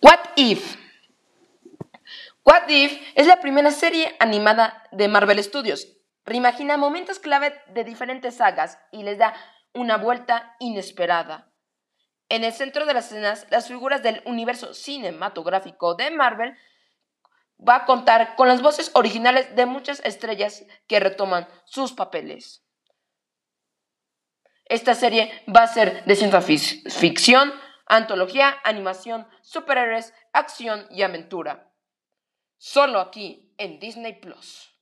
What If? What If es la primera serie animada de Marvel Studios. Reimagina momentos clave de diferentes sagas y les da una vuelta inesperada. En el centro de las escenas, las figuras del universo cinematográfico de Marvel va a contar con las voces originales de muchas estrellas que retoman sus papeles. Esta serie va a ser de ciencia ficción, antología, animación, superhéroes, acción y aventura. Solo aquí en Disney Plus.